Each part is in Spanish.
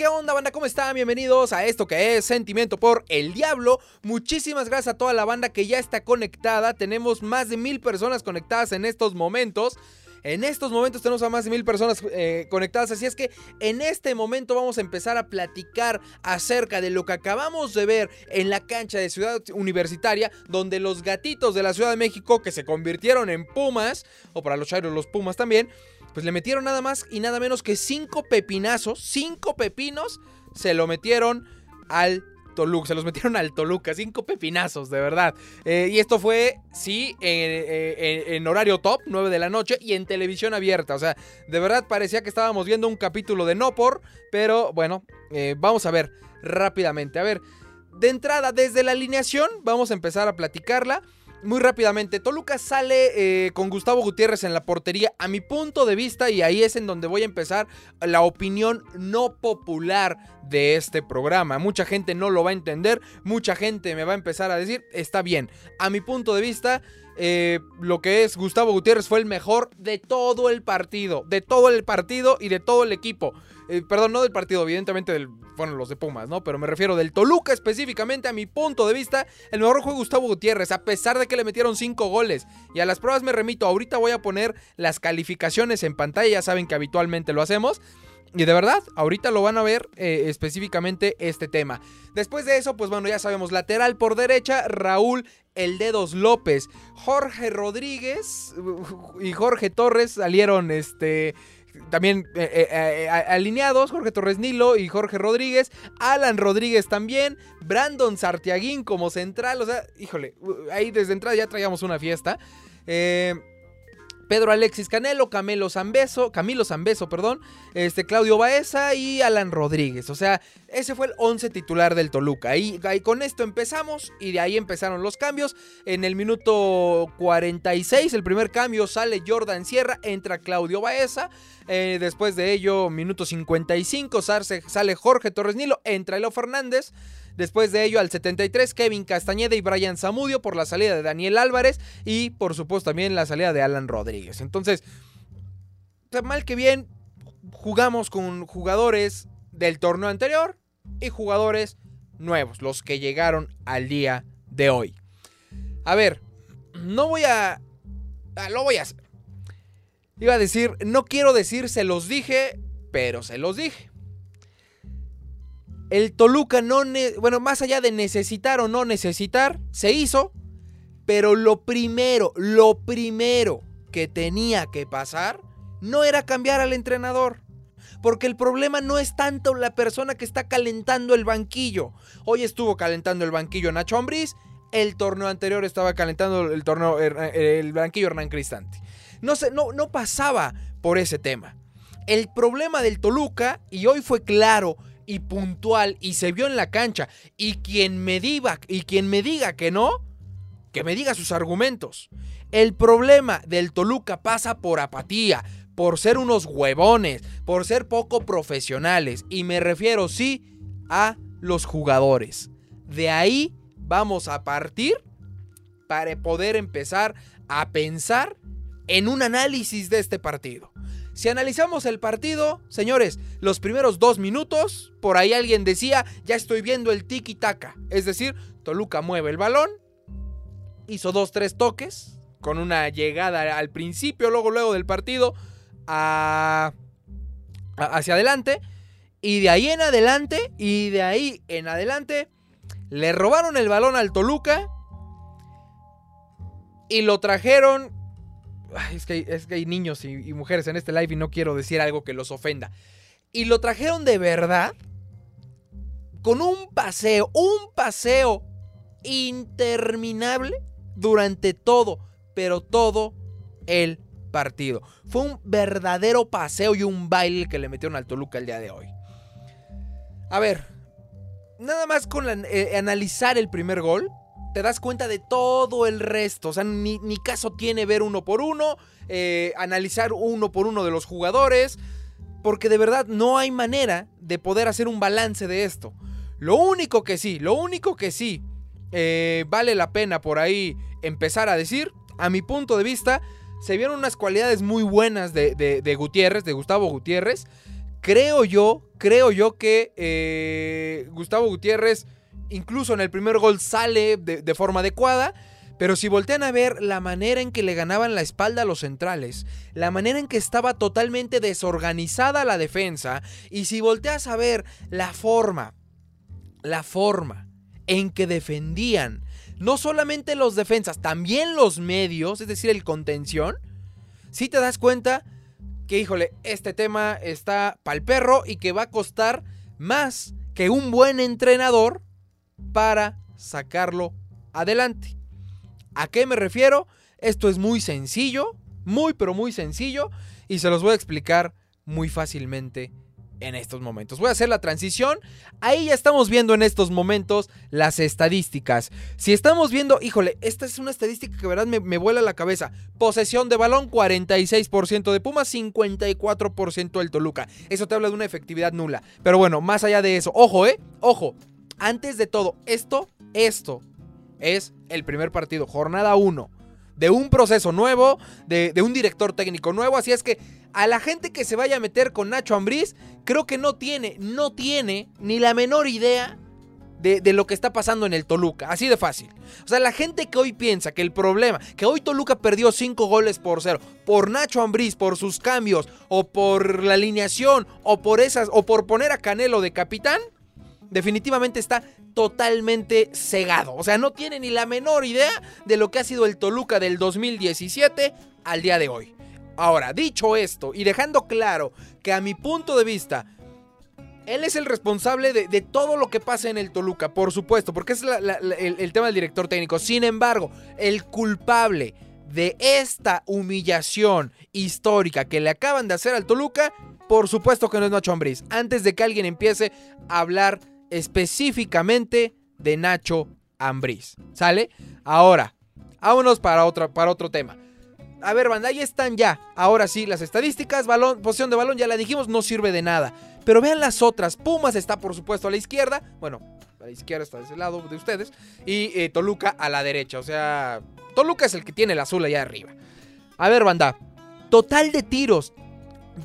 ¿qué onda, banda? ¿Cómo están? Bienvenidos a esto que es Sentimiento por el Diablo. Muchísimas gracias a toda la banda que ya está conectada. Tenemos más de mil personas conectadas en estos momentos. En estos momentos tenemos a más de mil personas eh, conectadas, así es que en este momento vamos a empezar a platicar acerca de lo que acabamos de ver en la cancha de Ciudad Universitaria, donde los gatitos de la Ciudad de México, que se convirtieron en Pumas, o para los chairos los Pumas también, pues le metieron nada más y nada menos que cinco pepinazos, cinco pepinos, se lo metieron al Toluca, se los metieron al Toluca, cinco pepinazos, de verdad. Eh, y esto fue, sí, en, horario top, 9 de la noche y en televisión abierta. O sea, de verdad parecía que estábamos viendo un capítulo de No Por, pero bueno, eh, vamos a ver rápidamente. A ver, de entrada, desde la alineación, vamos a empezar a platicarla. Muy rápidamente, Toluca sale eh, con Gustavo Gutiérrez en la portería, a mi punto de vista, y ahí es en donde voy a empezar la opinión no popular de este programa. Mucha gente no lo va a entender, mucha gente me va a empezar a decir, está bien, a mi punto de vista, eh, lo que es Gustavo Gutiérrez fue el mejor de todo el partido, de todo el partido y de todo el equipo. Eh, perdón, no del partido, evidentemente del, bueno, los de Pumas, ¿no? Pero me refiero del Toluca específicamente, a mi punto de vista, el mejor fue Gustavo Gutiérrez, a pesar de que le metieron cinco goles. Y a las pruebas me remito, ahorita voy a poner las calificaciones en pantalla, ya saben que habitualmente lo hacemos. Y de verdad, ahorita lo van a ver eh, específicamente este tema. Después de eso, pues bueno, ya sabemos, lateral por derecha, Raúl El Dedos López. Jorge Rodríguez y Jorge Torres salieron este también eh, eh, eh, alineados, Jorge Torres Nilo y Jorge Rodríguez, Alan Rodríguez también, Brandon Sartiaguín como central, o sea, híjole, ahí desde entrada ya traíamos una fiesta. Eh, Pedro Alexis Canelo, Camilo Zambeso, Camilo Zambeso, perdón, este, Claudio Baeza y Alan Rodríguez. O sea, ese fue el 11 titular del Toluca. Y, con esto empezamos y de ahí empezaron los cambios. En el minuto 46, el primer cambio sale Jordan Sierra, entra Claudio Baeza. Eh, después de ello, minuto 55, sale Jorge Torres Nilo, entra Elo Fernández. Después de ello, al 73, Kevin Castañeda y Brian Zamudio por la salida de Daniel Álvarez y por supuesto también la salida de Alan Rodríguez. Entonces, mal que bien, jugamos con jugadores del torneo anterior y jugadores nuevos, los que llegaron al día de hoy. A ver, no voy a... Ah, lo voy a hacer. Iba a decir, no quiero decir se los dije, pero se los dije. El Toluca no, bueno, más allá de necesitar o no necesitar, se hizo, pero lo primero, lo primero que tenía que pasar no era cambiar al entrenador. Porque el problema no es tanto la persona que está calentando el banquillo. Hoy estuvo calentando el banquillo Nacho Ambriz, el torneo anterior estaba calentando el torneo el banquillo Hernán Cristante. No, no, no pasaba por ese tema. El problema del Toluca, y hoy fue claro, y puntual y se vio en la cancha. Y quien me diga, y quien me diga que no, que me diga sus argumentos. El problema del Toluca pasa por apatía, por ser unos huevones, por ser poco profesionales. Y me refiero, sí, a los jugadores. De ahí vamos a partir para poder empezar a pensar en un análisis de este partido. Si analizamos el partido, señores, los primeros dos minutos, por ahí alguien decía, ya estoy viendo el tiki-taka. Es decir, Toluca mueve el balón, hizo dos, tres toques, con una llegada al principio, luego, luego del partido, hacia adelante. Y de ahí en adelante, y de ahí en adelante, le robaron el balón al Toluca y lo trajeron es, que, hay niños y, mujeres en este live y no quiero decir algo que los ofenda. Y lo trajeron de verdad con un paseo, un paseo interminable durante todo, pero todo el partido. Fue un verdadero paseo y un baile que le metieron al Toluca el día de hoy. A ver, nada más con eh, analizar el primer gol, te das cuenta de todo el resto. O sea, ni, caso tiene ver uno por uno, eh, analizar uno por uno de los jugadores, porque de verdad no hay manera de poder hacer un balance de esto. Lo único que sí, lo único que sí eh, vale la pena por ahí empezar a decir, a mi punto de vista, se vieron unas cualidades muy buenas de, de Gutiérrez, de Gustavo Gutiérrez, creo yo, creo yo que eh, Gustavo Gutiérrez incluso en el primer gol sale de, forma adecuada. Pero si voltean a ver la manera en que le ganaban la espalda a los centrales, la manera en que estaba totalmente desorganizada la defensa, y si volteas a ver la forma, la forma en que defendían, no solamente los defensas, también los medios, es decir, el contención, si te das cuenta que, híjole, este tema está pa'l perro y que va a costar más que un buen entrenador para sacarlo adelante. ¿A qué me refiero? Esto es muy sencillo, muy pero muy sencillo y se los voy a explicar muy fácilmente en estos momentos. Voy a hacer la transición. Ahí ya estamos viendo en estos momentos las estadísticas. Si estamos viendo, híjole, esta es una estadística que verdad me, me vuela la cabeza. Posesión de balón 46% de Pumas, 54% del Toluca. Eso te habla de una efectividad nula. Pero bueno, más allá de eso, ojo, eh, ojo antes de todo, esto, esto es el primer partido, jornada 1, de un proceso nuevo, de, un director técnico nuevo. Así es que a la gente que se vaya a meter con Nacho Ambriz, creo que no tiene, no tiene ni la menor idea de, lo que está pasando en el Toluca. Así de fácil. O sea, la gente que hoy piensa que el problema, que hoy Toluca perdió 5 goles por cero, por Nacho Ambriz, por sus cambios, o por la alineación, o por esas, o por poner a Canelo de capitán, definitivamente está totalmente cegado. O sea, no tiene ni la menor idea de lo que ha sido el Toluca del 2017 al día de hoy. Ahora, dicho esto y dejando claro que a mi punto de vista, él es el responsable de, todo lo que pasa en el Toluca, por supuesto, porque es el, tema del director técnico. Sin embargo, el culpable de esta humillación histórica que le acaban de hacer al Toluca, por supuesto que no es Nacho Ambriz. Antes de que alguien empiece a hablar específicamente de Nacho Ambriz. ¿Sale? Ahora, vámonos para otro, para otro tema. A ver, banda, ahí están ya. Ahora sí, las estadísticas, balón, posición de balón, ya la dijimos, no sirve de nada. Pero vean las otras. Pumas está, por supuesto, a la izquierda. Bueno, a la izquierda está de ese lado de ustedes. Y eh, Toluca a la derecha. O sea, Toluca es el que tiene el azul allá arriba. A ver, banda. Total de tiros.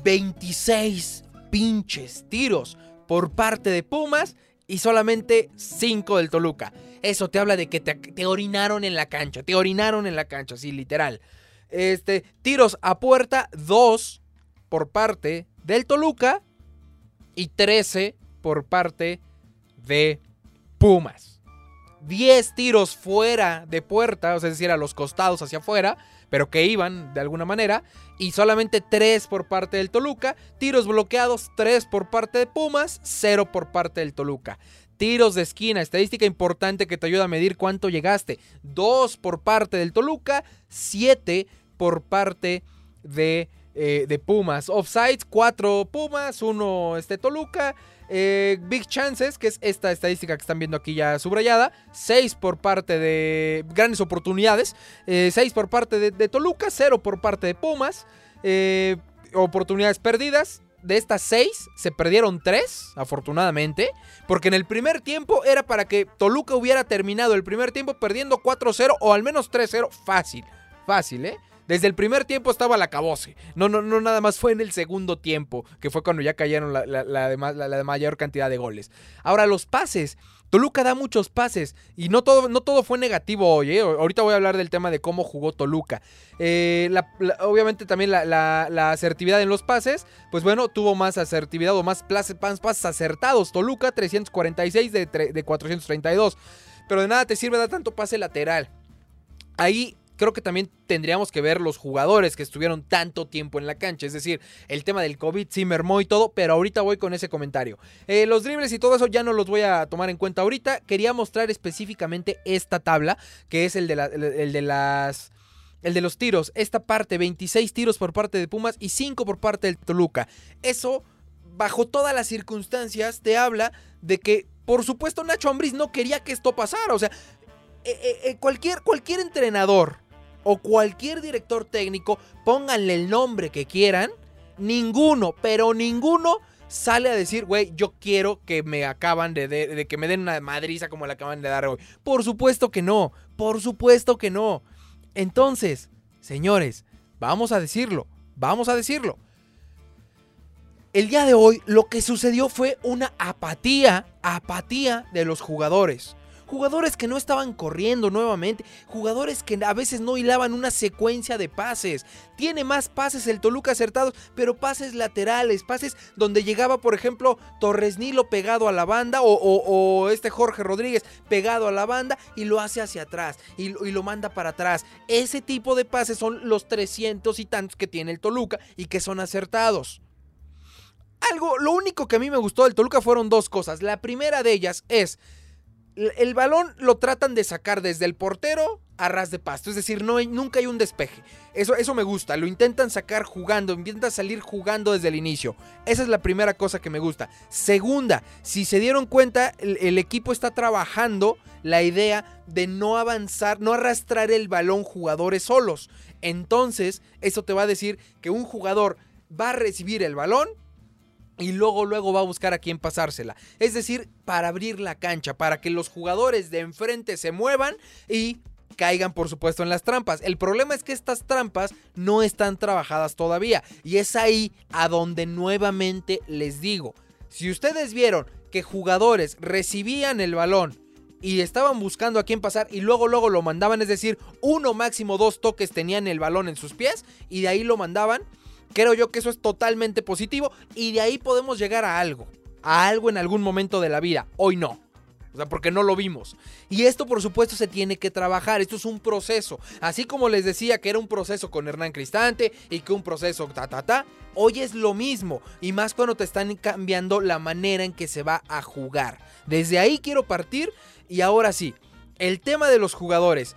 26 pinches tiros por parte de Pumas y solamente 5 del Toluca. Eso te habla de que te, orinaron en la cancha, te orinaron en la cancha, sí, literal. Este, tiros a puerta, 2 por parte del Toluca y 13 por parte de Pumas. 10 tiros fuera de puerta, o sea, es decir, a los costados hacia afuera, pero que iban de alguna manera, y solamente 3 por parte del Toluca, tiros bloqueados 3 por parte de Pumas, 0 por parte del Toluca. Tiros de esquina, estadística importante que te ayuda a medir cuánto llegaste. 2 por parte del Toluca, 7 por parte de, eh, de Pumas. Offsides, 4 Pumas, 1 este, Toluca. Eh, big Chances, que es esta estadística que están viendo aquí ya subrayada. 6 por parte de grandes oportunidades. 6 eh, por parte de, Toluca, 0 por parte de Pumas. Eh, oportunidades perdidas. De estas 6 se perdieron 3, afortunadamente. Porque en el primer tiempo era para que Toluca hubiera terminado el primer tiempo perdiendo 4-0 o al menos 3-0. Fácil, fácil, ¿eh? Desde el primer tiempo estaba la cabose. No, no, no, nada más fue en el segundo tiempo, que fue cuando ya cayeron la, de, mayor cantidad de goles. Ahora, los pases. Toluca da muchos pases y no todo, no todo fue negativo hoy. ¿eh? Ahorita voy a hablar del tema de cómo jugó Toluca. Eh, obviamente también la, asertividad en los pases, pues bueno, tuvo más asertividad o más pases, pases acertados. Toluca 346 de, de 432. Pero de nada te sirve dar tanto pase lateral. Ahí creo que también tendríamos que ver los jugadores que estuvieron tanto tiempo en la cancha. Es decir, el tema del COVID sí mermó y todo, pero ahorita voy con ese comentario. Eh, los dribles y todo eso ya no los voy a tomar en cuenta ahorita. Quería mostrar específicamente esta tabla, que es el de, el de las... El de los tiros, esta parte, 26 tiros por parte de Pumas y 5 por parte del Toluca. Eso, bajo todas las circunstancias, te habla de que, por supuesto, Nacho Ambriz no quería que esto pasara. O sea, eh, eh, cualquier, cualquier entrenador o cualquier director técnico, pónganle el nombre que quieran, ninguno, pero ninguno sale a decir, güey, yo quiero que me acaban de, de, que me den una madriza como la acaban de dar hoy. Por supuesto que no, por supuesto que no. Entonces, señores, vamos a decirlo, vamos a decirlo. El día de hoy lo que sucedió fue una apatía, apatía de los jugadores. Jugadores que no estaban corriendo nuevamente, jugadores que a veces no hilaban una secuencia de pases. Tiene más pases el Toluca acertados, pero pases laterales, pases donde llegaba, por ejemplo, Torres Nilo pegado a la banda o, este Jorge Rodríguez pegado a la banda y lo hace hacia atrás y, y lo manda para atrás. Ese tipo de pases son los 300 y tantos que tiene el Toluca y que son acertados. Algo, lo único que a mí me gustó del Toluca fueron dos cosas. La primera de ellas es, el balón lo tratan de sacar desde el portero a ras de pasto, es decir, no nunca hay un despeje. Eso, eso me gusta, lo intentan sacar jugando, intentan salir jugando desde el inicio. Esa es la primera cosa que me gusta. Segunda, si se dieron cuenta, el equipo está trabajando la idea de no avanzar, no arrastrar el balón jugadores solos. Entonces, eso te va a decir que un jugador va a recibir el balón y luego luego va a buscar a quién pasársela. Es decir, para abrir la cancha, para que los jugadores de enfrente se muevan y caigan por supuesto en las trampas. El problema es que estas trampas no están trabajadas todavía y es ahí a donde nuevamente les digo, si ustedes vieron que jugadores recibían el balón y estaban buscando a quién pasar y luego luego lo mandaban, es decir, uno máximo dos toques tenían el balón en sus pies y de ahí lo mandaban, Creo yo que eso es totalmente positivo y de ahí podemos llegar a algo. A algo en algún momento de la vida. Hoy no. O sea, porque no lo vimos. Y esto por supuesto se tiene que trabajar. Esto es un proceso. Así como les decía que era un proceso con Hernán Cristante y que un proceso ta ta ta. Hoy es lo mismo. Y más cuando te están cambiando la manera en que se va a jugar. Desde ahí quiero partir. Y ahora sí. El tema de los jugadores.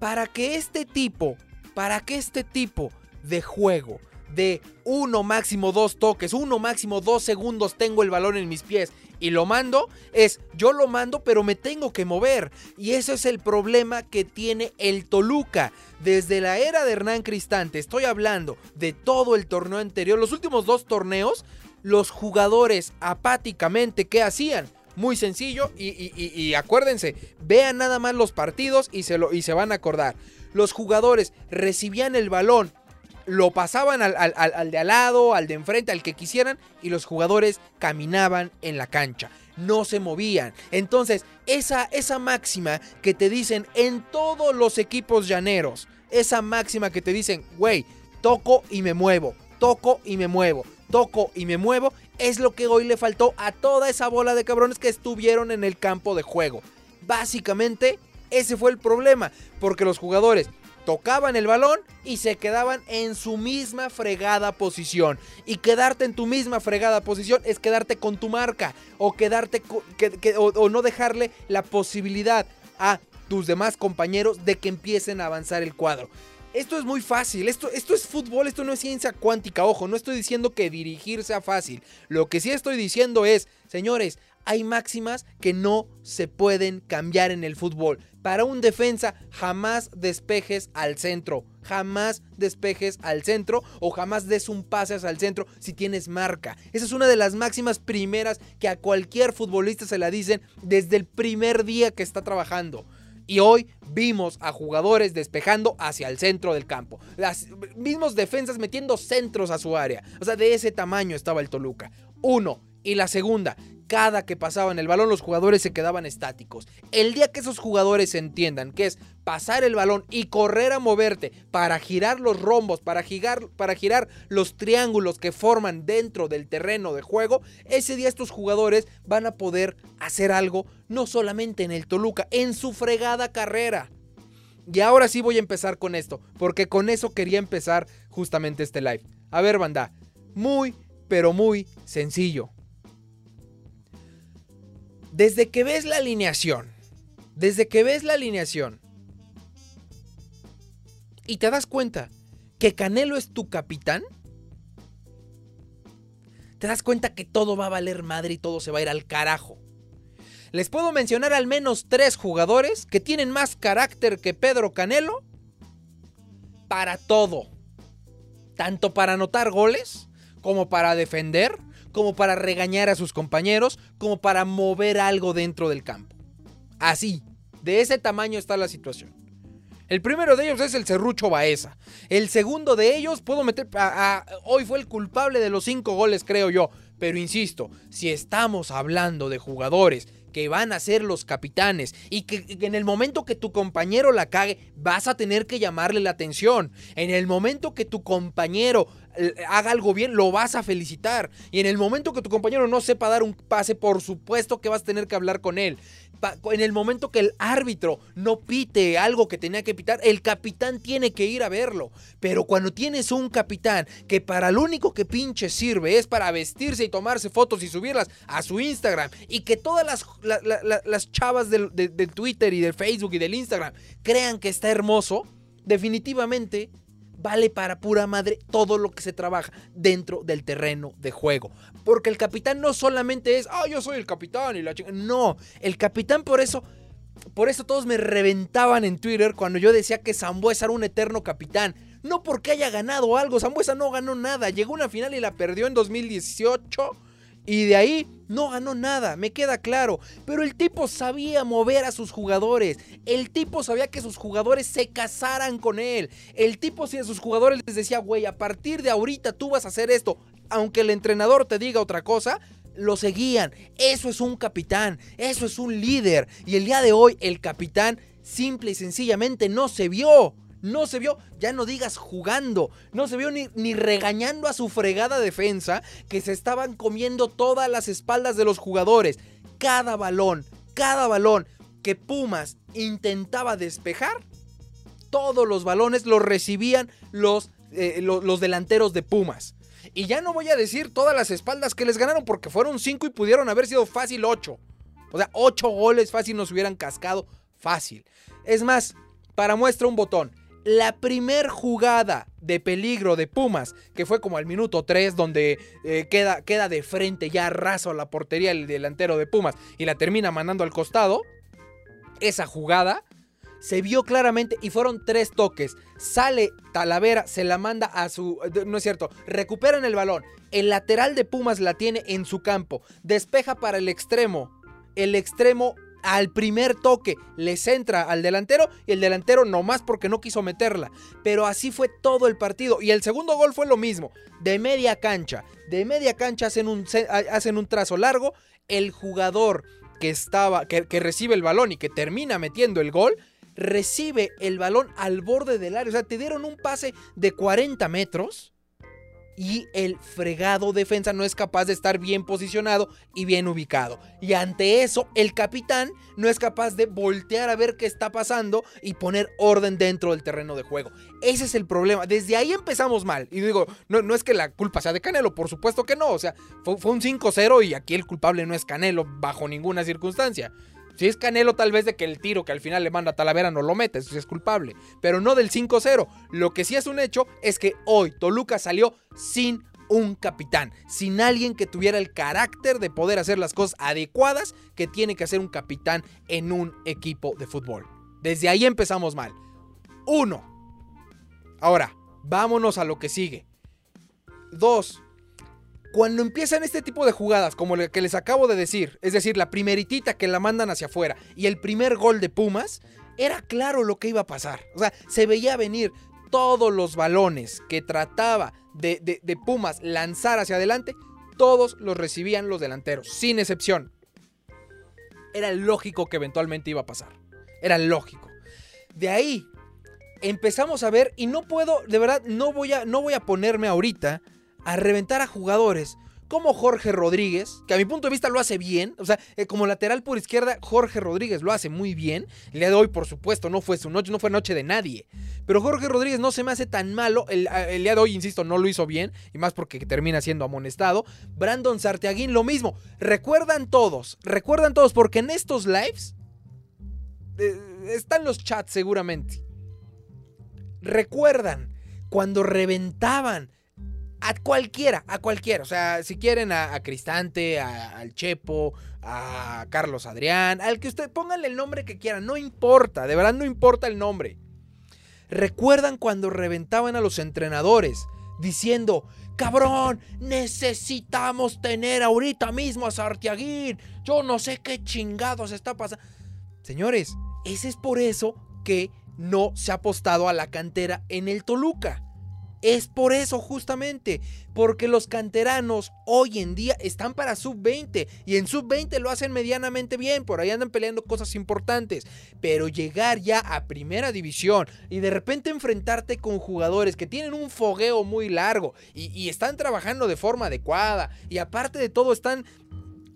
Para que este tipo. Para que este tipo de juego de uno máximo dos toques, uno máximo dos segundos tengo el balón en mis pies y lo mando, es yo lo mando pero me tengo que mover. Y ese es el problema que tiene el Toluca. Desde la era de Hernán Cristante, estoy hablando de todo el torneo anterior, los últimos dos torneos, los jugadores apáticamente, ¿qué hacían? Muy sencillo y, acuérdense, vean nada más los partidos y se, lo, y se van a acordar. Los jugadores recibían el balón lo pasaban al, de al lado, al de enfrente, al que quisieran, y los jugadores caminaban en la cancha. No se movían. Entonces, esa, esa máxima que te dicen en todos los equipos llaneros, esa máxima que te dicen, güey, toco y me muevo, toco y me muevo, toco y me muevo, es lo que hoy le faltó a toda esa bola de cabrones que estuvieron en el campo de juego. Básicamente, ese fue el problema, porque los jugadores tocaban el balón y se quedaban en su misma fregada posición. Y quedarte en tu misma fregada posición es quedarte con tu marca o quedarte o, no dejarle la posibilidad a tus demás compañeros de que empiecen a avanzar el cuadro. Esto es muy fácil, esto, esto es fútbol, esto no es ciencia cuántica, ojo, no estoy diciendo que dirigir sea fácil, lo que sí estoy diciendo es, señores, hay máximas que no se pueden cambiar en el fútbol. Para un defensa, jamás despejes al centro. Jamás despejes al centro o jamás des un pase hacia el centro si tienes marca. Esa es una de las máximas primeras que a cualquier futbolista se la dicen desde el primer día que está trabajando. Y hoy vimos a jugadores despejando hacia el centro del campo. Las mismos defensas metiendo centros a su área. O sea, de ese tamaño estaba el Toluca. Uno. Y la segunda, cada que pasaban el balón los jugadores se quedaban estáticos. El día que esos jugadores entiendan que es pasar el balón y correr a moverte para girar los rombos, para girar, para girar los triángulos que forman dentro del terreno de juego, ese día estos jugadores van a poder hacer algo no solamente en el Toluca, en su fregada carrera. Y ahora sí voy a empezar con esto, porque con eso quería empezar justamente este live. A ver, banda, muy, pero muy sencillo. Desde que ves la alineación, desde que ves la alineación y te das cuenta que Canelo es tu capitán, te das cuenta que todo va a valer madre y todo se va a ir al carajo. Les puedo mencionar al menos tres jugadores que tienen más carácter que Pedro Canelo para todo. Tanto para anotar goles como para defender como para regañar a sus compañeros, como para mover algo dentro del campo. Así, de ese tamaño está la situación. El primero de ellos es el Cerrucho Baeza. El segundo de ellos, puedo meter. hoy fue el culpable de los cinco goles, creo yo. Pero insisto, si estamos hablando de jugadores que van a ser los capitanes y que, en el momento que tu compañero la cague vas a tener que llamarle la atención. En el momento que tu compañero eh, haga algo bien, lo vas a felicitar. Y en el momento que tu compañero no sepa dar un pase, por supuesto que vas a tener que hablar con él en el momento que el árbitro no pite algo que tenía que pitar, el capitán tiene que ir a verlo. Pero cuando tienes un capitán que para lo único que pinche sirve es para vestirse y tomarse fotos y subirlas a su Instagram y que todas las, las chavas del, del Twitter y del Facebook y del Instagram crean que está hermoso, definitivamente vale para pura madre todo lo que se trabaja dentro del terreno de juego. Porque el capitán no solamente es, ah, yo soy el capitán y la chica. No, el capitán por eso, por eso todos me reventaban en Twitter cuando yo decía que Zambuesa era un eterno capitán. No porque haya ganado algo, Zambuesa no ganó nada. Llegó a una final y la perdió en 2018 y de ahí no ganó nada, me queda claro. Pero el tipo sabía mover a sus jugadores. El tipo sabía que sus jugadores se casaran con él. El tipo si a sus jugadores les decía, güey, a partir de ahorita tú vas a hacer esto. Aunque el entrenador te diga otra cosa, lo seguían. Eso es un capitán, eso es un líder. Y el día de hoy el capitán simple y sencillamente no se vio. No se vio, ya no digas jugando, no se vio ni, regañando a su fregada defensa que se estaban comiendo todas las espaldas de los jugadores. Cada balón, cada balón que Pumas intentaba despejar, todos los balones los recibían los, eh, los, delanteros de Pumas. Y ya no voy a decir todas las espaldas que les ganaron porque fueron cinco y pudieron haber sido fácil ocho. O sea, ocho goles fácil nos hubieran cascado fácil. Es más, para muestra un botón la primer jugada de peligro de Pumas, que fue como al minuto 3, donde eh, queda, queda de frente ya raso la portería el delantero de Pumas y la termina mandando al costado, esa jugada se vio claramente y fueron tres toques. Sale Talavera, se la manda a su... No es cierto, recuperan el balón. El lateral de Pumas la tiene en su campo. Despeja para el extremo. El extremo al primer toque le centra al delantero y el delantero nomás porque no quiso meterla. Pero así fue todo el partido. Y el segundo gol fue lo mismo, de media cancha. De media cancha hacen un, hacen un trazo largo. El jugador que estaba, que recibe el balón y que termina metiendo el gol, recibe el balón al borde del área. O sea, te dieron un pase de 40 metros y el fregado defensa no es capaz de estar bien posicionado y bien ubicado. Y ante eso, el capitán no es capaz de voltear a ver qué está pasando y poner orden dentro del terreno de juego. Ese es el problema. Desde ahí empezamos mal. Y digo, no, no es que la culpa sea de Canelo, por supuesto que no. O sea, fue, fue un 5-0 y aquí el culpable no es Canelo bajo ninguna circunstancia. Si es Canelo, tal vez de que el tiro que al final le manda a Talavera no lo mete, eso sí es culpable. Pero no del 5-0. Lo que sí es un hecho es que hoy Toluca salió sin un capitán, sin alguien que tuviera el carácter de poder hacer las cosas adecuadas que tiene que hacer un capitán en un equipo de fútbol. Desde ahí empezamos mal. Uno. Ahora, vámonos a lo que sigue. Dos, cuando empiezan este tipo de jugadas, como la que les acabo de decir, es decir, la primeritita que la mandan hacia afuera y el primer gol de Pumas, era claro lo que iba a pasar. O sea, se veía venir todos los balones que trataba de, de Pumas lanzar hacia adelante, todos los recibían los delanteros, sin excepción. Era lógico que eventualmente iba a pasar. Era lógico. De ahí empezamos a ver, y no puedo, de verdad, no voy a, no voy a ponerme ahorita a reventar a jugadores como Jorge Rodríguez, que a mi punto de vista lo hace bien, o sea, eh, como lateral por izquierda, Jorge Rodríguez lo hace muy bien. El día de hoy, por supuesto, no fue su noche, no fue noche de nadie. Pero Jorge Rodríguez no se me hace tan malo. El, el día de hoy, insisto, no lo hizo bien, y más porque termina siendo amonestado. Brandon Sarteaguín, lo mismo. Recuerdan todos, recuerdan todos, porque en estos lives eh, están los chats seguramente. Recuerdan cuando reventaban a cualquiera, a cualquiera. O sea, si quieren a, Cristante, al Chepo, a Carlos Adrián, al que usted pónganle el nombre que quieran, no importa, de verdad no importa el nombre. ¿Recuerdan cuando reventaban a los entrenadores diciendo, cabrón, necesitamos tener ahorita mismo a Sartiaguín? Yo no sé qué chingados está pasando. Señores, ese es por eso que no se ha apostado a la cantera en el Toluca. Es por eso justamente, porque los canteranos hoy en día están para sub-20 y en sub-20 lo hacen medianamente bien, por ahí andan peleando cosas importantes, pero llegar ya a primera división y de repente enfrentarte con jugadores que tienen un fogueo muy largo y, están trabajando de forma adecuada y aparte de todo están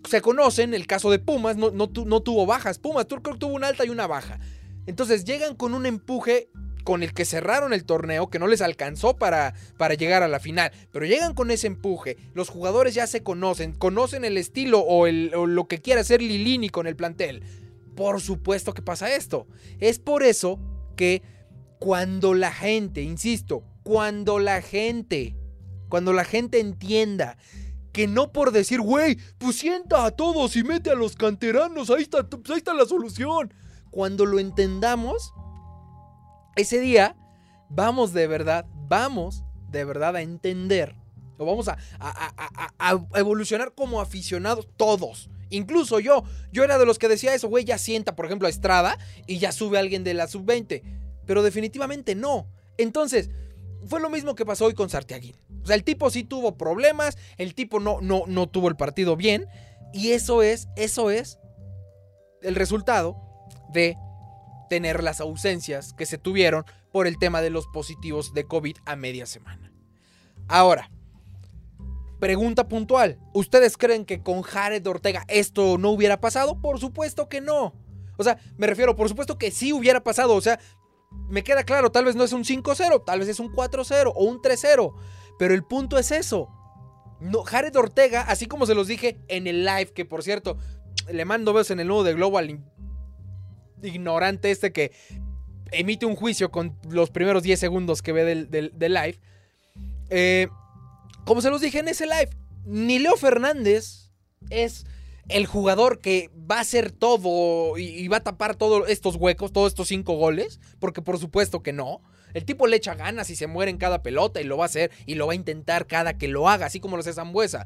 se conocen, el caso de Pumas no, no, tuvo bajas, Pumas creo tuvo una alta y una baja. Entonces llegan con un empuje con el que cerraron el torneo, que no les alcanzó para, para llegar a la final, pero llegan con ese empuje, los jugadores ya se conocen, conocen el estilo o, el, lo que quiere hacer Lilini con el plantel. Por supuesto que pasa esto. Es por eso que cuando la gente, insisto, cuando la gente, cuando la gente entienda que no por decir, güey, pues sienta a todos y mete a los canteranos, ahí está, pues ahí está la solución. Cuando lo entendamos, ese día vamos de verdad, vamos de verdad a entender, o vamos a, evolucionar como aficionados todos. Incluso yo, yo era de los que decía eso, güey, ya sienta, por ejemplo, a Estrada y ya sube alguien de la sub-20. Pero definitivamente no. Entonces, fue lo mismo que pasó hoy con Sartiaguín. O sea, el tipo sí tuvo problemas, el tipo no, no, no tuvo el partido bien. Y eso es, eso es el resultado de tener las ausencias que se tuvieron por el tema de los positivos de COVID a media semana. Ahora, pregunta puntual. ¿Ustedes creen que con Jared Ortega esto no hubiera pasado? Por supuesto que no. O sea, me refiero, por supuesto que sí hubiera pasado. O sea, me queda claro, tal vez no es un 5-0, tal vez es un 4-0 o un 3-0. Pero el punto es eso. No, Jared Ortega, así como se los dije en el live, que por cierto, le mando besos en el nudo de Global ignorante este que emite un juicio con los primeros 10 segundos que ve del, live. Eh, como se los dije en ese live, ni Leo Fernández es el jugador que va a hacer todo y, va a tapar todos estos huecos, todos estos cinco goles, porque por supuesto que no. El tipo le echa ganas y se muere en cada pelota y lo va a hacer y lo va a intentar cada que lo haga, así como lo hace Zambuesa.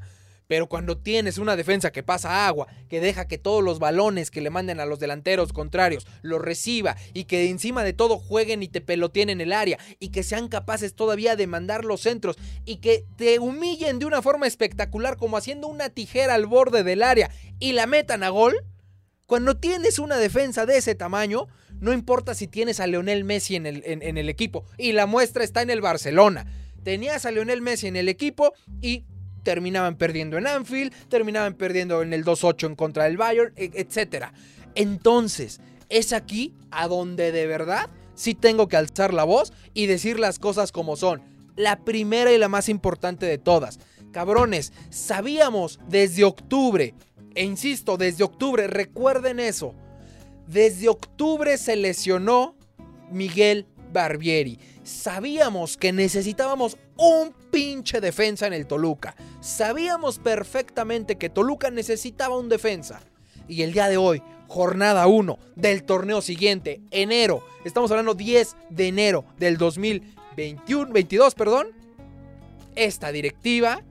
Pero cuando tienes una defensa que pasa agua, que deja que todos los balones que le manden a los delanteros contrarios los reciba y que encima de todo jueguen y te peloteen en el área y que sean capaces todavía de mandar los centros y que te humillen de una forma espectacular como haciendo una tijera al borde del área y la metan a gol, cuando tienes una defensa de ese tamaño, no importa si tienes a Leonel Messi en el, en el equipo y la muestra está en el Barcelona. Tenías a Leonel Messi en el equipo y terminaban perdiendo en Anfield, terminaban perdiendo en el 2-8 en contra del Bayern, e, etc. Entonces, es aquí a donde de verdad sí tengo que alzar la voz y decir las cosas como son. La primera y la más importante de todas. Cabrones, sabíamos desde octubre, e insisto, desde octubre, recuerden eso. Desde octubre se lesionó Miguel Barbieri. Sabíamos que necesitábamos un pinche defensa en el Toluca. Sabíamos perfectamente que Toluca necesitaba un defensa. Y el día de hoy, jornada 1 del torneo siguiente, enero, estamos hablando 10 de enero del 2021, 22, perdón. Esta directiva,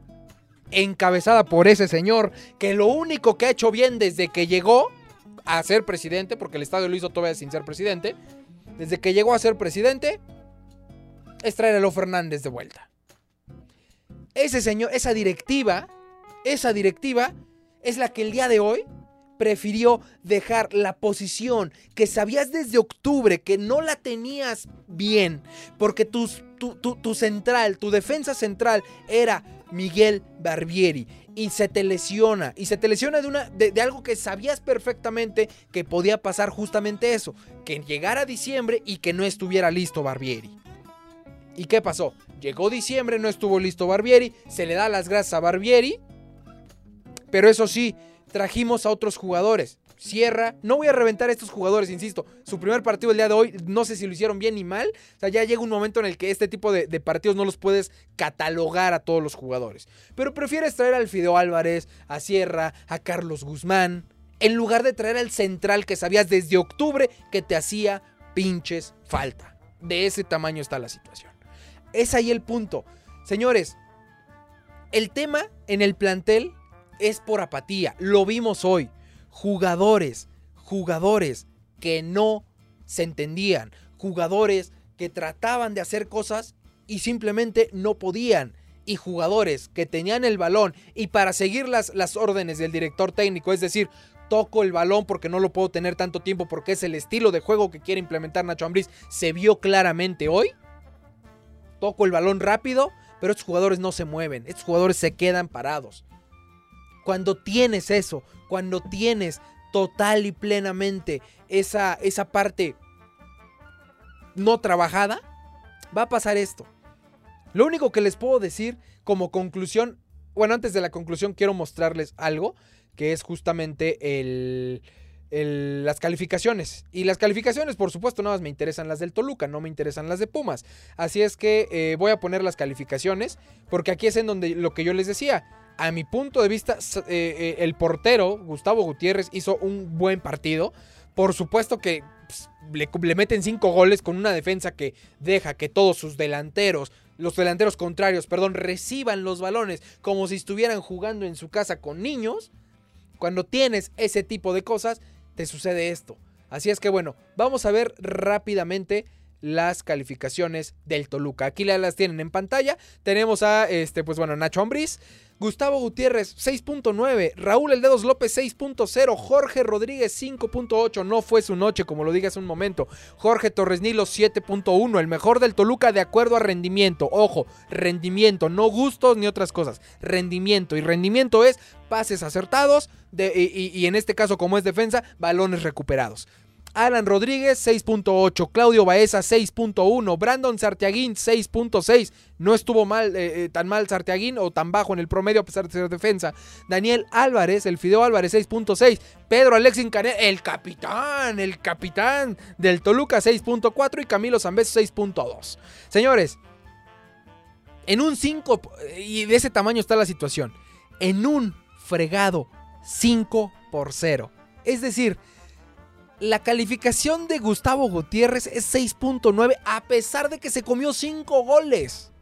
encabezada por ese señor, que lo único que ha hecho bien desde que llegó a ser presidente, porque el estadio lo hizo todavía sin ser presidente, desde que llegó a ser presidente, es traer a Lo Fernández de vuelta. Ese señor, esa directiva, esa directiva es la que el día de hoy prefirió dejar la posición que sabías desde octubre que no la tenías bien, porque tu, tu, central, tu defensa central era Miguel Barbieri y se te lesiona. Y se te lesiona de, una, de, algo que sabías perfectamente que podía pasar justamente eso. Que llegara diciembre y que no estuviera listo Barbieri. ¿Y qué pasó? Llegó diciembre, no estuvo listo Barbieri. Se le da las gracias a Barbieri. Pero eso sí, trajimos a otros jugadores. Sierra, no voy a reventar a estos jugadores, insisto. Su primer partido el día de hoy, no sé si lo hicieron bien ni mal. O sea, ya llega un momento en el que este tipo de, partidos no los puedes catalogar a todos los jugadores. Pero prefieres traer al Fideo Álvarez, a Sierra, a Carlos Guzmán, en lugar de traer al central que sabías desde octubre que te hacía pinches falta. De ese tamaño está la situación. Es ahí el punto. Señores, el tema en el plantel es por apatía. Lo vimos hoy jugadores, jugadores que no se entendían, jugadores que trataban de hacer cosas y simplemente no podían. Y jugadores que tenían el balón y para seguir las, las órdenes del director técnico, es decir, toco el balón porque no lo puedo tener tanto tiempo porque es el estilo de juego que quiere implementar Nacho Ambriz, se vio claramente hoy. Toco el balón rápido, pero estos jugadores no se mueven, estos jugadores se quedan parados. Cuando tienes eso, cuando tienes total y plenamente esa, esa parte no trabajada, va a pasar esto. Lo único que les puedo decir como conclusión, bueno, antes de la conclusión quiero mostrarles algo, que es justamente el, las calificaciones. Y las calificaciones, por supuesto, nada más me interesan las del Toluca, no me interesan las de Pumas. Así es que eh, voy a poner las calificaciones, porque aquí es en donde lo que yo les decía. A mi punto de vista, eh, eh, el portero, Gustavo Gutiérrez, hizo un buen partido. Por supuesto que pues, le, le, meten cinco goles con una defensa que deja que todos sus delanteros, los delanteros contrarios, perdón, reciban los balones como si estuvieran jugando en su casa con niños. Cuando tienes ese tipo de cosas, te sucede esto. Así es que bueno, vamos a ver rápidamente las calificaciones del Toluca. Aquí las tienen en pantalla. Tenemos a este, pues bueno, Nacho Ambriz, Gustavo Gutiérrez 6.9, Raúl El Dedos López 6.0, Jorge Rodríguez 5.8, no fue su noche como lo hace un momento, Jorge Torres Nilo 7.1, el mejor del Toluca de acuerdo a rendimiento, ojo, rendimiento, no gustos ni otras cosas, rendimiento y rendimiento es pases acertados y en este caso como es defensa, balones recuperados. Alan Rodríguez 6.8, Claudio Baeza 6.1, Brandon Sartiaguín 6.6. No estuvo mal, eh, eh, tan mal Sartiaguín o tan bajo en el promedio a pesar de ser defensa. Daniel Álvarez, el Fideo Álvarez 6.6. Pedro Alexis Canel, el capitán, el capitán del Toluca 6.4 y Camilo Zambeso 6.2. Señores, en un 5, y de ese tamaño está la situación, en un fregado 5 por 0. Es decir, la calificación de Gustavo Gutiérrez es 6.9 a pesar de que se comió 5 goles.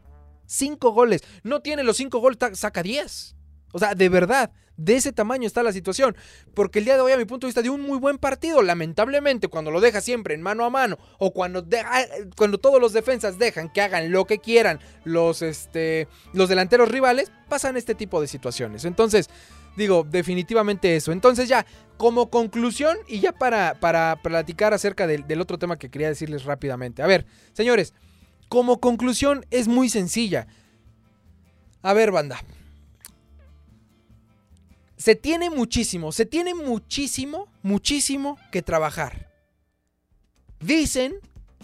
5 goles. No tiene los 5 goles, saca 10. O sea, de verdad, de ese tamaño está la situación. Porque el día de hoy, a mi punto de vista, de un muy buen partido. Lamentablemente, cuando lo deja siempre en mano a mano, o cuando, cuando todos los defensas dejan que hagan lo que quieran los, este, los delanteros rivales, pasan este tipo de situaciones. Entonces, digo, definitivamente eso. Entonces ya, como conclusión y ya para, para platicar acerca del, otro tema que quería decirles rápidamente. A ver, señores, como conclusión es muy sencilla. A ver, banda. Se tiene muchísimo, se tiene muchísimo, muchísimo que trabajar. Dicen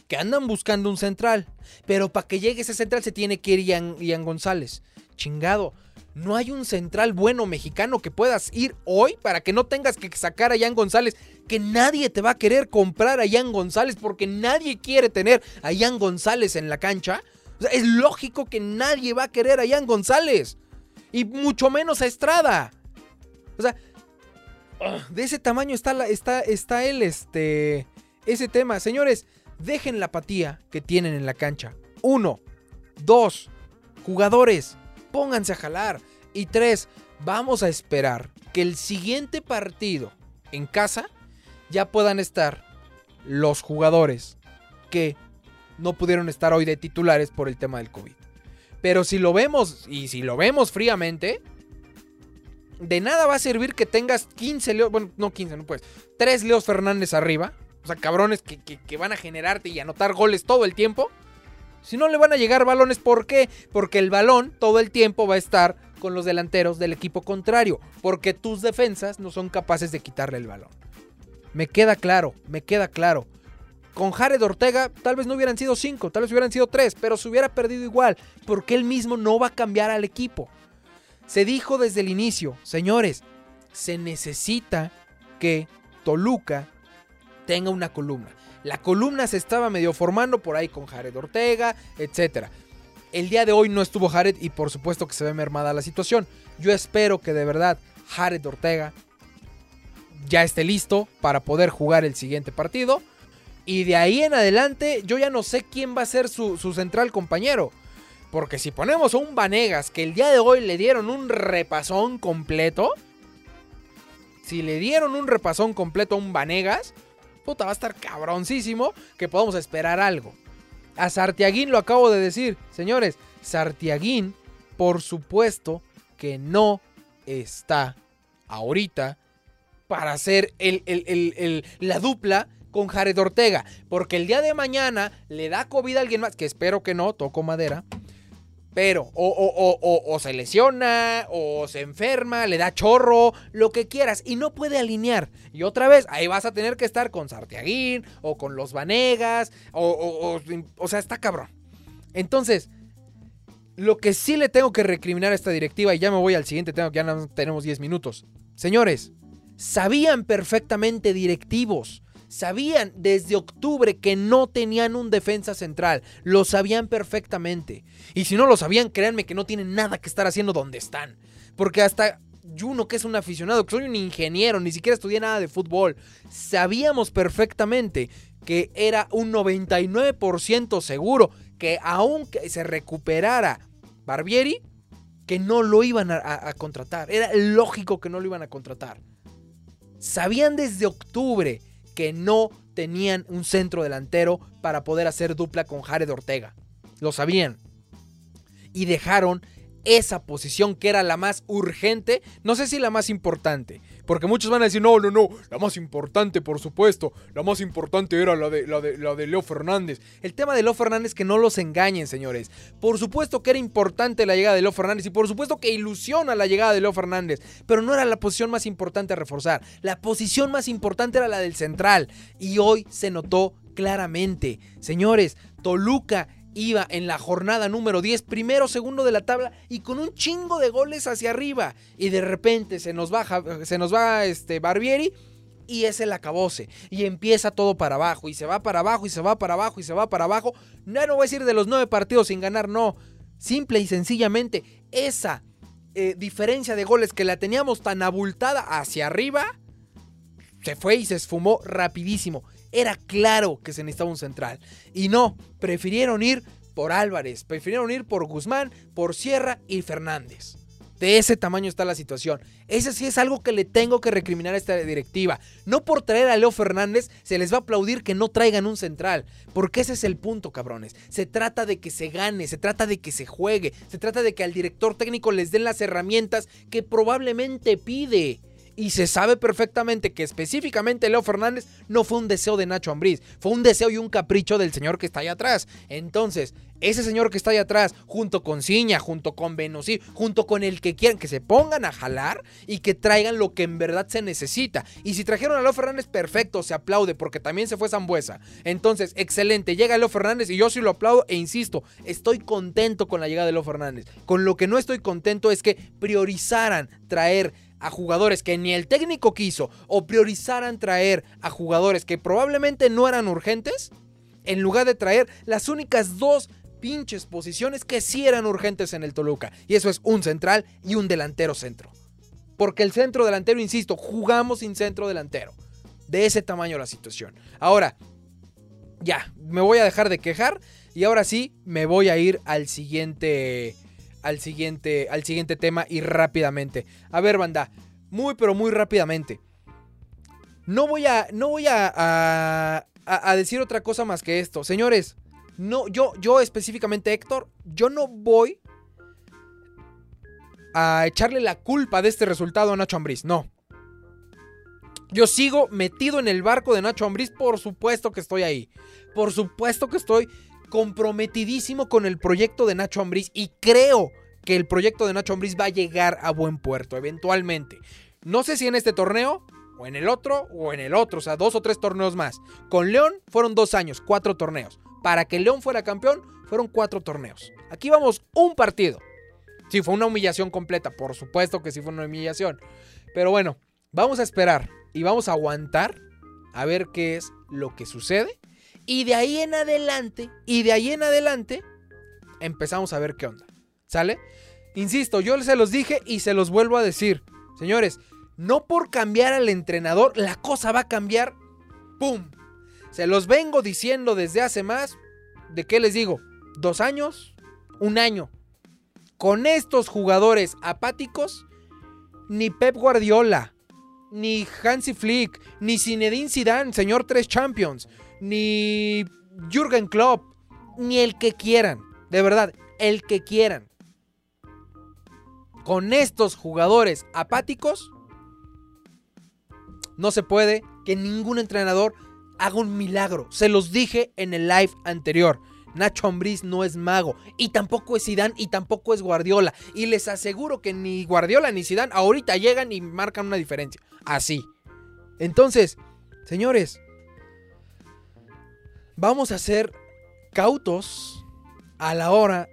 que andan buscando un central, pero para que llegue ese central se tiene que ir Ian, Ian González. Chingado, no hay un central bueno mexicano que puedas ir hoy para que no tengas que sacar a Ian González. Que nadie te va a querer comprar a Ian González porque nadie quiere tener a Ian González en la cancha. es lógico que nadie va a querer a Ian González. Y mucho menos a Estrada. O sea, de ese tamaño está el, este, ese tema. Señores, dejen la apatía que tienen en la cancha. Uno, dos, jugadores pónganse a jalar. Y tres, vamos a esperar que el siguiente partido en casa ya puedan estar los jugadores que no pudieron estar hoy de titulares por el tema del COVID. Pero si lo vemos, y si lo vemos fríamente, de nada va a servir que tengas 15 Leos, bueno, no 15, no puedes, 3 Leos Fernández arriba, o sea, cabrones que, que van a generarte y anotar goles todo el tiempo, si no le van a llegar balones, ¿por qué? Porque el balón todo el tiempo va a estar con los delanteros del equipo contrario, porque tus defensas no son capaces de quitarle el balón. Me queda claro, me queda claro. Con Jared Ortega tal vez no hubieran sido cinco, tal vez hubieran sido tres, pero se hubiera perdido igual, porque él mismo no va a cambiar al equipo. Se dijo desde el inicio, señores, se necesita que Toluca tenga una columna. La columna se estaba medio formando por ahí con Jared Ortega, etc. El día de hoy no estuvo Jared y por supuesto que se ve mermada la situación. Yo espero que de verdad Jared Ortega ya esté listo para poder jugar el siguiente partido. Y de ahí en adelante yo ya no sé quién va a ser su, central compañero. Porque si ponemos a un Vanegas que el día de hoy le dieron un repasón completo. Si le dieron un repasón completo a un Vanegas puta, va a estar cabroncísimo que podamos esperar algo. A Sartiaguín lo acabo de decir. Señores, Sartiaguín, por supuesto que no está ahorita para hacer la dupla con Jared Ortega. Porque el día de mañana le da COVID a alguien más, que espero que no, toco madera. Pero, o, se lesiona, o se enferma, le da chorro, lo que quieras, y no puede alinear. Y otra vez, ahí vas a tener que estar con Sartiaguín, o con los Vanegas, o, o, sea, está cabrón. Entonces, lo que sí le tengo que recriminar a esta directiva, y ya me voy al siguiente que ya no tenemos 10 minutos. Señores, sabían perfectamente directivos Sabían desde octubre que no tenían un defensa central. Lo sabían perfectamente. Y si no lo sabían, créanme que no tienen nada que estar haciendo donde están. Porque hasta Juno, que es un aficionado, que soy un ingeniero, ni siquiera estudié nada de fútbol, sabíamos perfectamente que era un 99% seguro que aunque se recuperara Barbieri, que no lo iban a, a contratar. Era lógico que no lo iban a contratar. Sabían desde octubre que no tenían un centro delantero para poder hacer dupla con Jared Ortega. Lo sabían. Y dejaron esa posición que era la más urgente, no sé si la más importante, porque muchos van a decir, no, no, no, la más importante, por supuesto, la más importante era la de, la de, la de Leo Fernández. El tema de Leo Fernández, que no los engañen, señores. Por supuesto que era importante la llegada de Leo Fernández y por supuesto que ilusiona la llegada de Leo Fernández, pero no era la posición más importante a reforzar. La posición más importante era la del central y hoy se notó claramente. Señores, Toluca iba en la jornada número 10, primero, segundo de la tabla y con un chingo de goles hacia arriba. Y de repente se nos baja, se nos va este Barbieri y es el acabose. Y empieza todo para abajo y se va para abajo y se va para abajo y se va para abajo. No, no voy a decir de los nueve partidos sin ganar, no. Simple y sencillamente esa eh, diferencia de goles que la teníamos tan abultada hacia arriba se fue y se esfumó rapidísimo. Era claro que se necesitaba un central. Y no, prefirieron ir por Álvarez, prefirieron ir por Guzmán, por Sierra y Fernández. De ese tamaño está la situación. Ese sí es algo que le tengo que recriminar a esta directiva. No por traer a Leo Fernández se les va a aplaudir que no traigan un central. Porque ese es el punto, cabrones. Se trata de que se gane, se trata de que se juegue, se trata de que al director técnico les den las herramientas que probablemente pide. Y se sabe perfectamente que específicamente Leo Fernández no fue un deseo de Nacho Ambriz, fue un deseo y un capricho del señor que está ahí atrás. Entonces, ese señor que está ahí atrás, junto con Ciña, junto con Venosí, junto con el que quieran, que se pongan a jalar y que traigan lo que en verdad se necesita. Y si trajeron a Leo Fernández, perfecto, se aplaude, porque también se fue Zambuesa. Entonces, excelente, llega Leo Fernández y yo sí lo aplaudo e insisto, estoy contento con la llegada de Leo Fernández. Con lo que no estoy contento es que priorizaran traer a jugadores que ni el técnico quiso o priorizaran traer a jugadores que probablemente no eran urgentes, en lugar de traer las únicas dos pinches posiciones que sí eran urgentes en el Toluca. Y eso es un central y un delantero centro. Porque el centro delantero, insisto, jugamos sin centro delantero. De ese tamaño la situación. Ahora, ya, me voy a dejar de quejar y ahora sí me voy a ir al siguiente al siguiente, al siguiente tema y rápidamente. A ver, banda, muy pero muy rápidamente. No voy a, no voy a, a, decir otra cosa más que esto. Señores, no, yo, yo específicamente, Héctor, yo no voy a echarle la culpa de este resultado a Nacho Ambriz, no. Yo sigo metido en el barco de Nacho Ambriz, por supuesto que estoy ahí. Por supuesto que estoy comprometidísimo con el proyecto de Nacho Ambriz y creo que el proyecto de Nacho Ambriz va a llegar a buen puerto eventualmente. No sé si en este torneo o en el otro o en el otro, o sea, dos o tres torneos más. Con León fueron dos años, cuatro torneos. Para que León fuera campeón, fueron cuatro torneos. Aquí vamos un partido. Sí, fue una humillación completa, por supuesto que sí fue una humillación. Pero bueno, vamos a esperar y vamos a aguantar a ver qué es lo que sucede y de ahí en adelante, y de ahí en adelante, empezamos a ver qué onda. ¿Sale? Insisto, yo se los dije y se los vuelvo a decir. Señores, no por cambiar al entrenador, la cosa va a cambiar. ¡Pum! Se los vengo diciendo desde hace más. ¿De qué les digo? ¿Dos años? ¿Un año? Con estos jugadores apáticos, ni Pep Guardiola, ni Hansi Flick, ni Zinedine Zidane, señor tres Champions, ni Jürgen Klopp, ni el que quieran. De verdad, el que quieran. Con estos jugadores apáticos, no se puede que ningún entrenador haga un milagro. Se los dije en el live anterior. Nacho Ambriz no es mago y tampoco es Zidane y tampoco es Guardiola y les aseguro que ni Guardiola ni Zidane ahorita llegan y marcan una diferencia. Así. Entonces, señores, vamos a ser cautos a la hora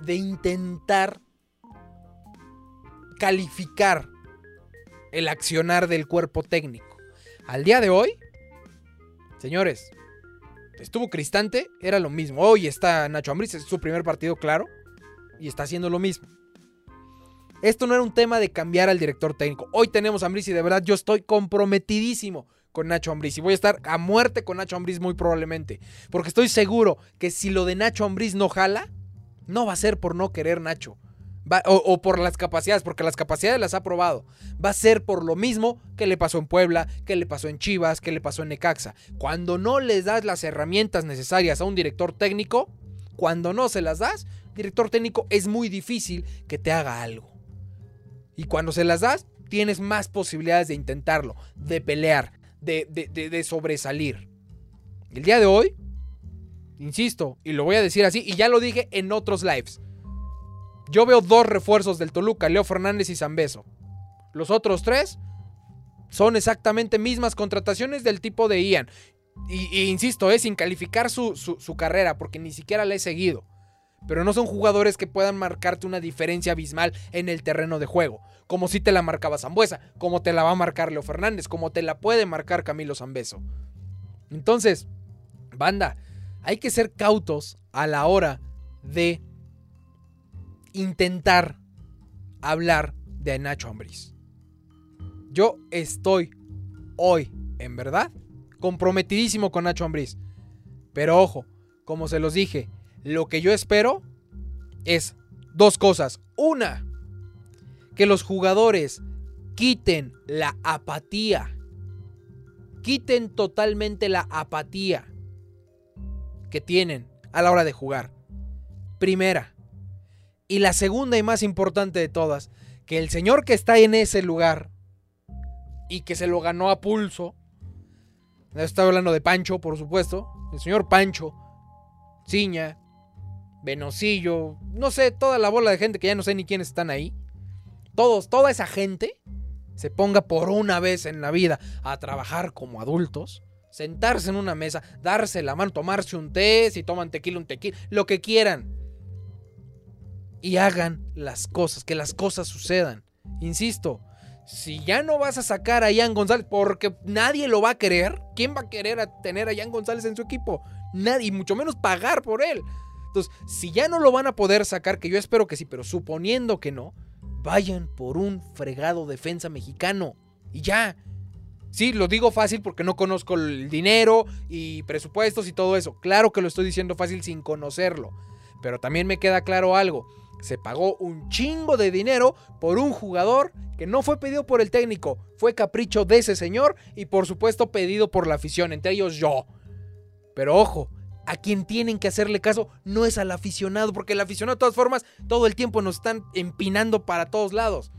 de intentar calificar el accionar del cuerpo técnico. Al día de hoy, señores, estuvo Cristante, era lo mismo. Hoy está Nacho Ambriz, es su primer partido, claro, y está haciendo lo mismo. Esto no era un tema de cambiar al director técnico. Hoy tenemos a Ambriz y de verdad yo estoy comprometidísimo con Nacho Ambriz y voy a estar a muerte con Nacho Ambriz muy probablemente, porque estoy seguro que si lo de Nacho Ambriz no jala, no va a ser por no querer Nacho. o, o, por las capacidades, porque las capacidades las ha probado. Va a ser por lo mismo que le pasó en Puebla, que le pasó en Chivas, que le pasó en Necaxa. Cuando no les das las herramientas necesarias a un director técnico, cuando no se las das, director técnico es muy difícil que te haga algo. Y cuando se las das, tienes más posibilidades de intentarlo, de pelear, de, de, de, sobresalir. El día de hoy, insisto, y lo voy a decir así, y ya lo dije en otros lives. Yo veo dos refuerzos del Toluca, Leo Fernández y Zambeso. Los otros tres son exactamente mismas contrataciones del tipo de Ian. Y, insisto, es sin calificar su, su, su, carrera, porque ni siquiera la he seguido. Pero no son jugadores que puedan marcarte una diferencia abismal en el terreno de juego. Como si te la marcaba Zambuesa, como te la va a marcar Leo Fernández, como te la puede marcar Camilo Zambeso. Entonces, banda, hay que ser cautos a la hora de intentar hablar de Nacho Ambriz. Yo estoy hoy, en verdad, comprometidísimo con Nacho Ambriz. Pero ojo, como se los dije, lo que yo espero es dos cosas. Una, que los jugadores quiten la apatía. Quiten totalmente la apatía que tienen a la hora de jugar. Primera. Y la segunda y más importante de todas, que el señor que está en ese lugar y que se lo ganó a pulso, estoy hablando de Pancho, por supuesto, el señor Pancho, Ciña, Venosillo, no sé, toda la bola de gente que ya no sé ni quiénes están ahí, todos, toda esa gente se ponga por una vez en la vida a trabajar como adultos, sentarse en una mesa, darse la mano, tomarse un té, si toman tequila, un tequila, lo que quieran. Y hagan las cosas, que las cosas sucedan. Insisto, si ya no vas a sacar a Ian González, porque nadie lo va a querer, ¿quién va a querer tener a Ian González en su equipo? Nadie, y mucho menos pagar por él. Entonces, si ya no lo van a poder sacar, que yo espero que sí, pero suponiendo que no, vayan por un fregado defensa mexicano. Y ya. Sí, lo digo fácil porque no conozco el dinero y presupuestos y todo eso. Claro que lo estoy diciendo fácil sin conocerlo. Pero también me queda claro algo. Se pagó un chingo de dinero por un jugador que no fue pedido por el técnico, fue capricho de ese señor y por supuesto pedido por la afición, entre ellos yo. Pero ojo, a quien tienen que hacerle caso no es al aficionado, porque el aficionado de todas formas todo el tiempo nos están empinando para todos lados.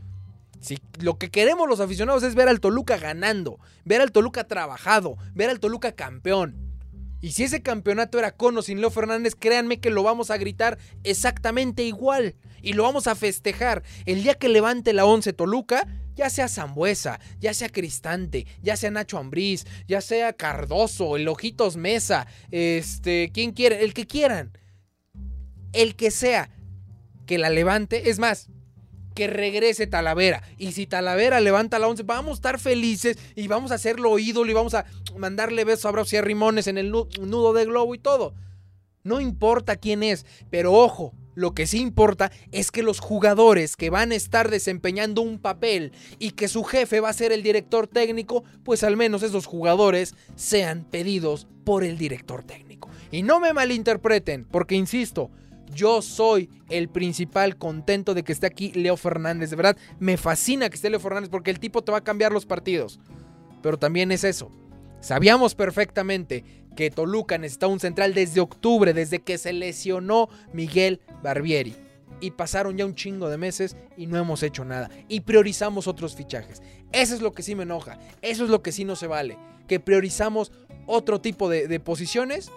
Si lo que queremos los aficionados es ver al Toluca ganando, ver al Toluca trabajado, ver al Toluca campeón. Y si ese campeonato era con o sin Leo Fernández, créanme que lo vamos a gritar exactamente igual. Y lo vamos a festejar. El día que levante la 11 Toluca, ya sea Zambuesa, ya sea Cristante, ya sea Nacho Ambriz, ya sea Cardoso, el Ojitos Mesa, este, quien quiera, el que quieran. El que sea que la levante, es más, que regrese Talavera. Y si Talavera levanta la 11, vamos a estar felices y vamos a hacerlo ídolo y vamos a mandarle besos, abrazos y Rimones en el nudo de globo y todo. No importa quién es, pero ojo, lo que sí importa es que los jugadores que van a estar desempeñando un papel y que su jefe va a ser el director técnico, pues al menos esos jugadores sean pedidos por el director técnico. Y no me malinterpreten, porque insisto, Yo soy el principal contento de que esté aquí Leo Fernández. De verdad, me fascina que esté Leo Fernández porque el tipo te va a cambiar los partidos. Pero también es eso. Sabíamos perfectamente que Toluca necesitaba un central desde octubre, desde que se lesionó Miguel Barbieri. Y pasaron ya un chingo de meses y no hemos hecho nada. Y priorizamos otros fichajes. Eso es lo que sí me enoja. Eso es lo que sí no se vale. Que priorizamos otro tipo de, de posiciones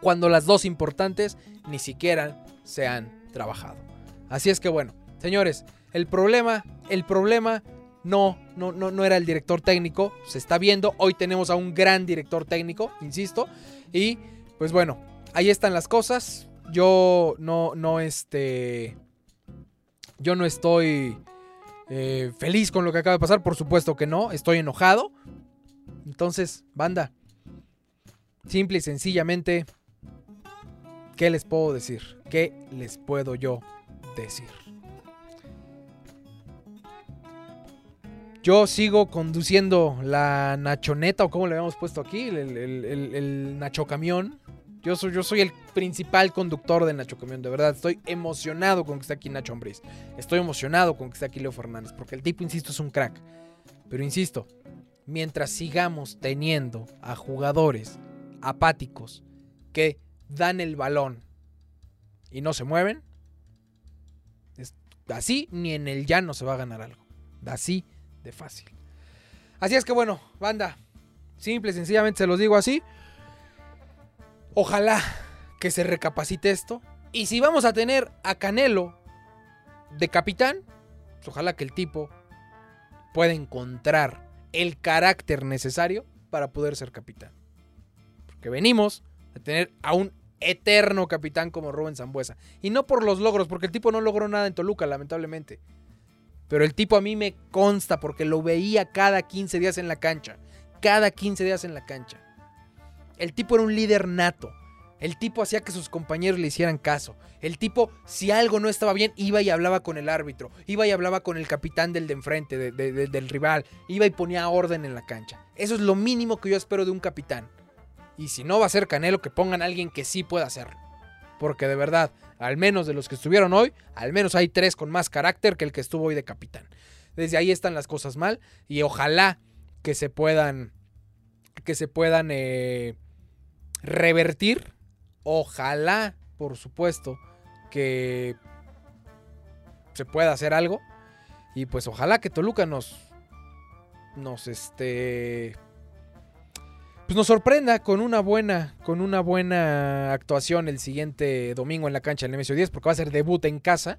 cuando las dos importantes ni siquiera se han trabajado. Así es que bueno, señores, el problema, el problema no, no, no, no era el director técnico, se está viendo, hoy tenemos a un gran director técnico, insisto, y pues bueno, ahí están las cosas. Yo no, no, este, yo no estoy eh, feliz con lo que acaba de pasar, por supuesto que no, estoy enojado. Entonces, banda, simple y sencillamente, ¿qué les puedo decir? ¿Qué les puedo yo decir? Yo sigo conduciendo la nachoneta o como le habíamos puesto aquí, el, Nacho Camión. Yo soy, yo soy el principal conductor del Nacho Camión, de verdad. Estoy emocionado con que esté aquí Nacho Ambriz. Estoy emocionado con que esté aquí Leo Fernández, porque el tipo, insisto, es un crack. Pero insisto, mientras sigamos teniendo a jugadores apáticos que dan el balón y no se mueven, así ni en el llano se va a ganar algo. Así fácil. Así es que bueno, banda, simple sencillamente se los digo así. Ojalá que se recapacite esto. Y si vamos a tener a Canelo de capitán, pues ojalá que el tipo pueda encontrar el carácter necesario para poder ser capitán. Porque venimos a tener a un eterno capitán como Rubén Zambuesa. Y no por los logros, porque el tipo no logró nada en Toluca, lamentablemente. Pero el tipo a mí me consta porque lo veía cada 15 días en la cancha. Cada 15 días en la cancha. El tipo era un líder nato. El tipo hacía que sus compañeros le hicieran caso. El tipo, si algo no estaba bien, iba y hablaba con el árbitro. Iba y hablaba con el capitán del de enfrente, de, de, de, del rival. Iba y ponía orden en la cancha. Eso es lo mínimo que yo espero de un capitán. Y si no va a ser Canelo, que pongan a alguien que sí pueda hacerlo. Porque de verdad, al menos de los que estuvieron hoy, al menos hay tres con más carácter que el que estuvo hoy de capitán. Desde ahí están las cosas mal y ojalá que se puedan, que se puedan eh, revertir. Ojalá, por supuesto, que se pueda hacer algo. Y pues ojalá que Toluca nos, nos este, pues nos sorprenda con una buena, con una buena actuación el siguiente domingo en la cancha del MSO 10, porque va a ser debut en casa.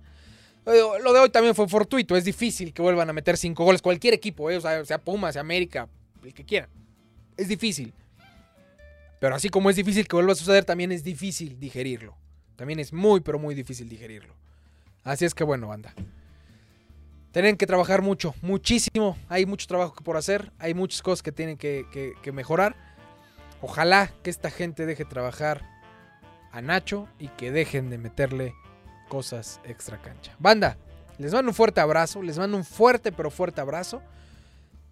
Eh, lo de hoy también fue fortuito, es difícil que vuelvan a meter cinco goles cualquier equipo, eh, sea, sea Puma, sea América, el que quiera. Es difícil. Pero así como es difícil que vuelva a suceder, también es difícil digerirlo. También es muy, pero muy difícil digerirlo. Así es que bueno, banda. Tienen que trabajar mucho, muchísimo. Hay mucho trabajo por hacer, hay muchas cosas que tienen que mejorar. Ojalá que esta gente deje trabajar a Nacho y que dejen de meterle cosas extra cancha. Banda, les mando un fuerte abrazo, les mando un fuerte pero fuerte abrazo.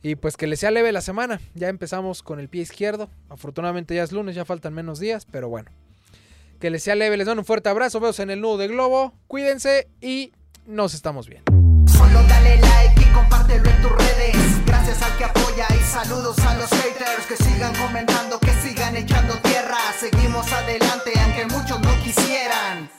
Y pues que les sea leve la semana. Ya empezamos con el pie izquierdo. Afortunadamente ya es lunes, ya faltan menos días, pero bueno. Que les sea leve, les mando un fuerte abrazo. Veos en el nudo de globo. Cuídense y nos estamos viendo. Solo dale like y compártelo en redes gracias al que apoya y saludos a los haters que sigan comentando, que sigan echando tierra. Seguimos adelante aunque muchos no quisieran.